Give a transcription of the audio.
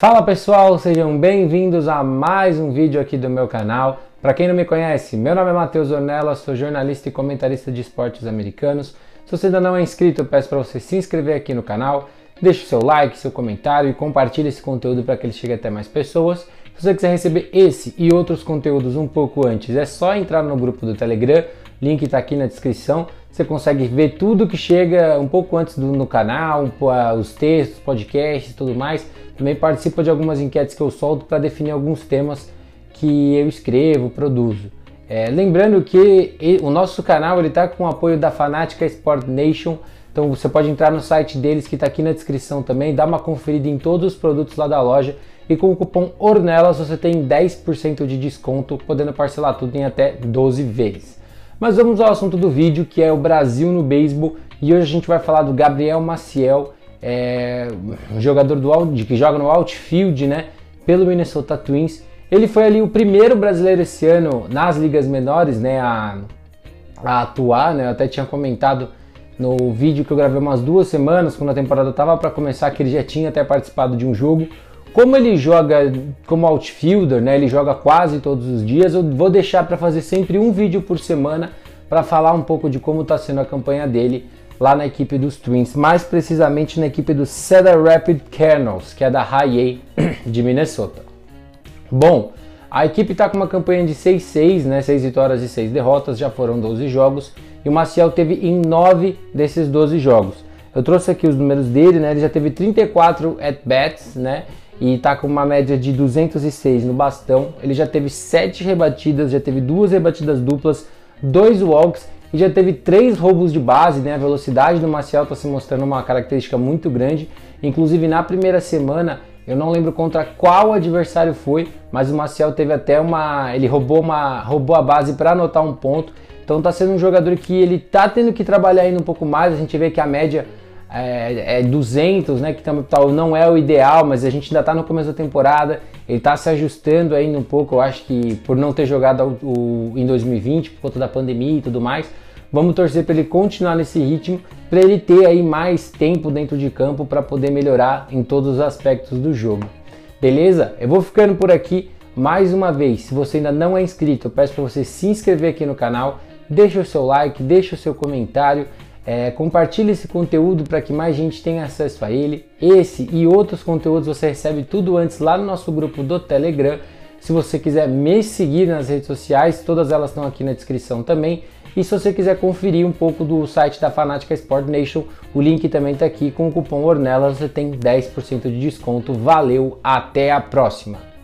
Fala pessoal, sejam bem-vindos a mais um vídeo aqui do meu canal. Para quem não me conhece, meu nome é Matheus Ornella, sou jornalista e comentarista de esportes americanos. Se você ainda não é inscrito, eu peço para você se inscrever aqui no canal, deixe seu like, seu comentário e compartilhe esse conteúdo para que ele chegue até mais pessoas. Se você quiser receber esse e outros conteúdos um pouco antes, é só entrar no grupo do Telegram, link está aqui na descrição. Você consegue ver tudo que chega um pouco antes do, no canal, os textos, podcasts e tudo mais. Também participa de algumas enquetes que eu solto para definir alguns temas que eu escrevo, produzo. É, lembrando que o nosso canal está com o apoio da Fanática Sport Nation. Então você pode entrar no site deles que está aqui na descrição também, dar uma conferida em todos os produtos lá da loja e com o cupom ORNELAS você tem 10% de desconto, podendo parcelar tudo em até 12 vezes. Mas vamos ao assunto do vídeo, que é o Brasil no beisebol, e hoje a gente vai falar do Gabriel Maciel, é, um jogador do out, que joga no outfield, né, pelo Minnesota Twins. Ele foi ali o primeiro brasileiro esse ano nas ligas menores, né, a, a atuar, né, eu até tinha comentado no vídeo que eu gravei umas duas semanas, quando a temporada estava para começar, que ele já tinha até participado de um jogo. Como ele joga como outfielder, né, ele joga quase todos os dias, eu vou deixar para fazer sempre um vídeo por semana para falar um pouco de como está sendo a campanha dele lá na equipe dos Twins, mais precisamente na equipe do Cedar Rapid Kernels, que é da High A de Minnesota. Bom, a equipe está com uma campanha de 6-6, né, 6 vitórias e 6 derrotas, já foram 12 jogos, e o Maciel teve em 9 desses 12 jogos. Eu trouxe aqui os números dele, né, ele já teve 34 at-bats, né, e está com uma média de 206 no bastão. Ele já teve 7 rebatidas, já teve duas rebatidas duplas, dois walks e já teve três roubos de base, né? A velocidade do Marcial está se mostrando uma característica muito grande. Inclusive na primeira semana, eu não lembro contra qual adversário foi, mas o Marcial teve até uma, ele roubou uma, roubou a base para anotar um ponto. Então está sendo um jogador que ele tá tendo que trabalhar ainda um pouco mais. A gente vê que a média é, é 200, né, que tal não é o ideal, mas a gente ainda está no começo da temporada, ele está se ajustando ainda um pouco, eu acho que por não ter jogado o, o, em 2020 por conta da pandemia e tudo mais, vamos torcer para ele continuar nesse ritmo, para ele ter aí mais tempo dentro de campo para poder melhorar em todos os aspectos do jogo. Beleza? Eu vou ficando por aqui. Mais uma vez, se você ainda não é inscrito, eu peço para você se inscrever aqui no canal, deixa o seu like, deixa o seu comentário, é, compartilhe esse conteúdo para que mais gente tenha acesso a ele. Esse e outros conteúdos você recebe tudo antes lá no nosso grupo do Telegram. Se você quiser me seguir nas redes sociais, todas elas estão aqui na descrição também. E se você quiser conferir um pouco do site da Fanática Sport Nation, o link também está aqui com o cupom Ornelas, você tem 10% de desconto. Valeu, até a próxima!